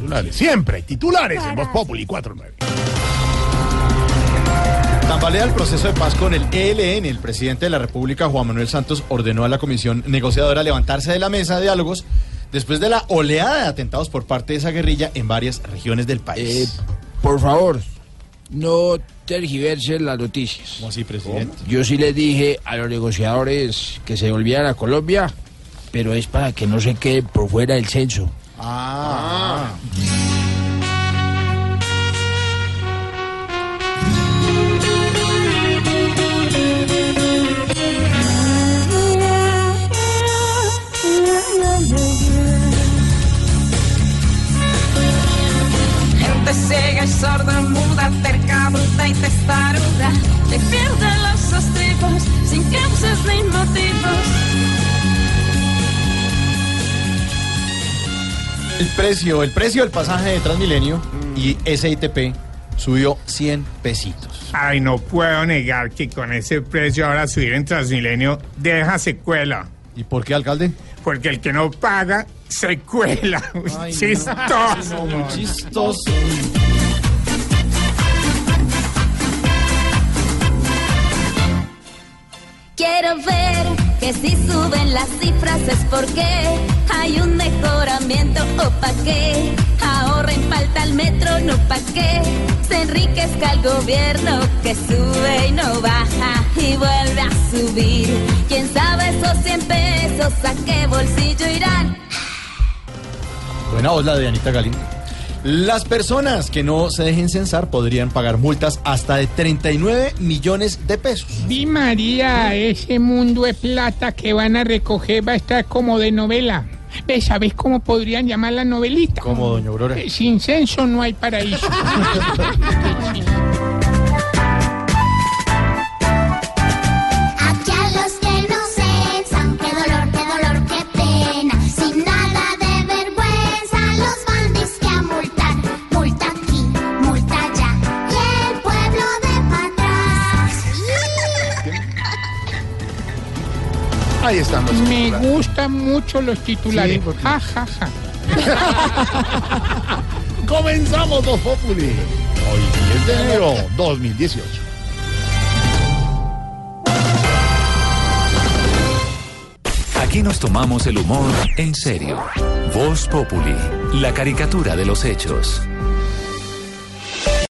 Titulares, siempre hay titulares en Voz Populi 49. Tambalea el proceso de paz con el ELN. El presidente de la República, Juan Manuel Santos, ordenó a la comisión negociadora levantarse de la mesa de diálogos después de la oleada de atentados por parte de esa guerrilla en varias regiones del Eh, país. por favor, no tergiversen las noticias. ¿Cómo así, presidente? Yo sí les dije a los negociadores que se volvieran a Colombia, pero es para que no se queden por fuera del censo. Ah. Gente cega, sorda, muda, ter bruta, tem testaruda, que perde los estribos, sin causa El precio, el precio del pasaje de Transmilenio y SITP subió 100 pesitos. Ay, no puedo negar que con ese precio ahora subir en Transmilenio deja secuela. ¿Y por qué, alcalde? Porque el que no paga, secuela. Ay, no. Chistoso. Muy chistoso. Quiero ver que si suben las cifras es porque hay un mejoramiento o pa' qué. Ahorren falta el metro, no pa' qué. Se enriquezca el gobierno que sube y no baja y vuelve a subir. Quién sabe esos 100 pesos a qué bolsillo irán. Buena voz la de Anita Galindo. Las personas que no se dejen censar podrían pagar multas hasta de 39 millones de pesos. Di María, ese mundo de plata que van a recoger va a estar como de novela. ¿Ves? ¿Sabes cómo podrían llamar la novelita? Como doña Aurora. Eh, Sin censo no hay paraíso. Ahí están los Me titulares. gustan mucho los titulares. Sí, porque- Ja, ja, ja. Comenzamos Voz Populi. Hoy 10 de enero 2018. Aquí nos tomamos el humor en serio. Voz Populi, la caricatura de los hechos.